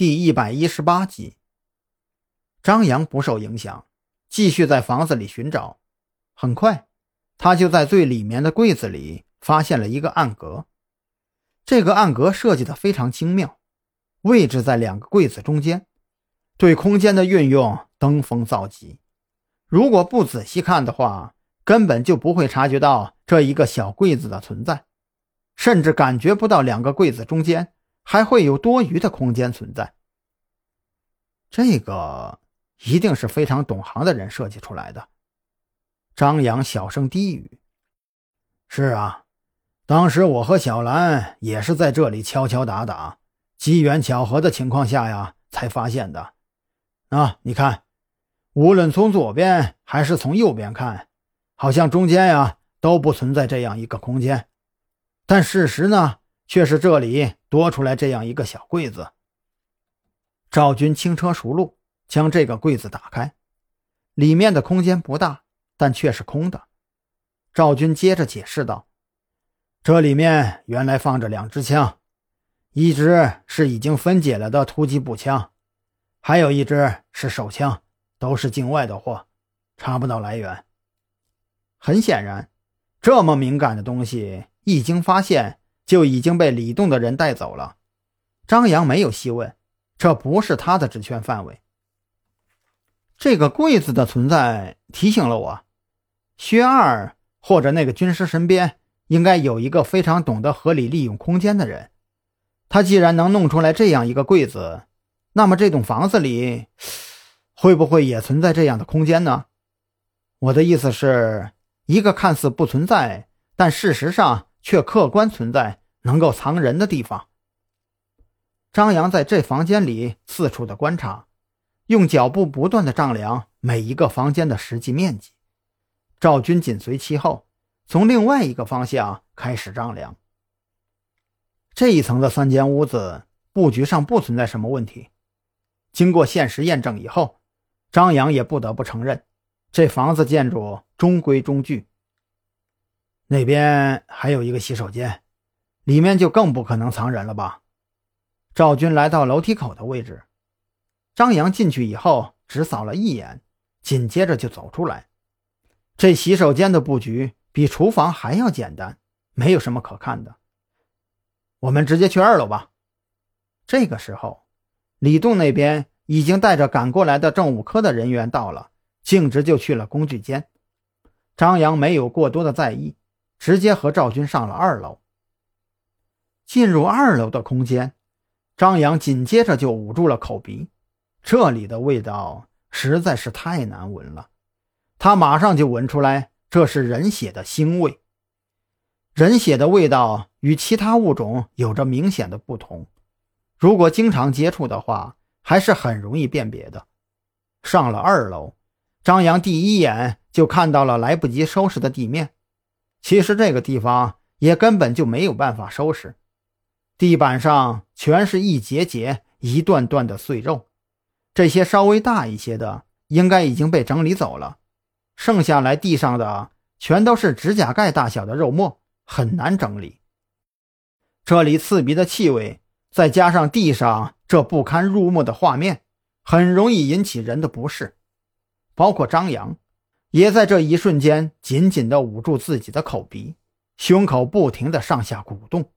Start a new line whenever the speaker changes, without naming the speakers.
第一百一十八集，张扬不受影响，继续在房子里寻找。很快，他就在最里面的柜子里发现了一个暗格。这个暗格设计的非常精妙，位置在两个柜子中间，对空间的运用登峰造极。如果不仔细看的话，根本就不会察觉到这一个小柜子的存在，甚至感觉不到两个柜子中间。还会有多余的空间存在。这个一定是非常懂行的人设计出来的。张扬小声低语：“是啊，当时我和小兰也是在这里敲敲打打，机缘巧合的情况下呀，才发现的。啊，你看，无论从左边还是从右边看，好像中间呀都不存在这样一个空间。但事实呢？”却是这里多出来这样一个小柜子。赵军轻车熟路，将这个柜子打开，里面的空间不大，但却是空的。赵军接着解释道：“这里面原来放着两支枪，一支是已经分解了的突击步枪，还有一支是手枪，都是境外的货，查不到来源。很显然，这么敏感的东西一经发现。”就已经被李栋的人带走了。张扬没有细问，这不是他的职权范围。这个柜子的存在提醒了我，薛二或者那个军师身边应该有一个非常懂得合理利用空间的人。他既然能弄出来这样一个柜子，那么这栋房子里会不会也存在这样的空间呢？我的意思是，一个看似不存在，但事实上却客观存在。能够藏人的地方。张扬在这房间里四处的观察，用脚步不断的丈量每一个房间的实际面积。赵军紧随其后，从另外一个方向开始丈量。这一层的三间屋子布局上不存在什么问题。经过现实验证以后，张扬也不得不承认，这房子建筑中规中矩。那边还有一个洗手间。里面就更不可能藏人了吧？赵军来到楼梯口的位置，张扬进去以后只扫了一眼，紧接着就走出来。这洗手间的布局比厨房还要简单，没有什么可看的。我们直接去二楼吧。这个时候，李栋那边已经带着赶过来的政务科的人员到了，径直就去了工具间。张扬没有过多的在意，直接和赵军上了二楼。进入二楼的空间，张扬紧接着就捂住了口鼻，这里的味道实在是太难闻了。他马上就闻出来，这是人血的腥味。人血的味道与其他物种有着明显的不同，如果经常接触的话，还是很容易辨别的。上了二楼，张扬第一眼就看到了来不及收拾的地面。其实这个地方也根本就没有办法收拾。地板上全是一节节、一段段的碎肉，这些稍微大一些的应该已经被整理走了，剩下来地上的全都是指甲盖大小的肉末，很难整理。这里刺鼻的气味，再加上地上这不堪入目的画面，很容易引起人的不适。包括张扬，也在这一瞬间紧紧地捂住自己的口鼻，胸口不停地上下鼓动。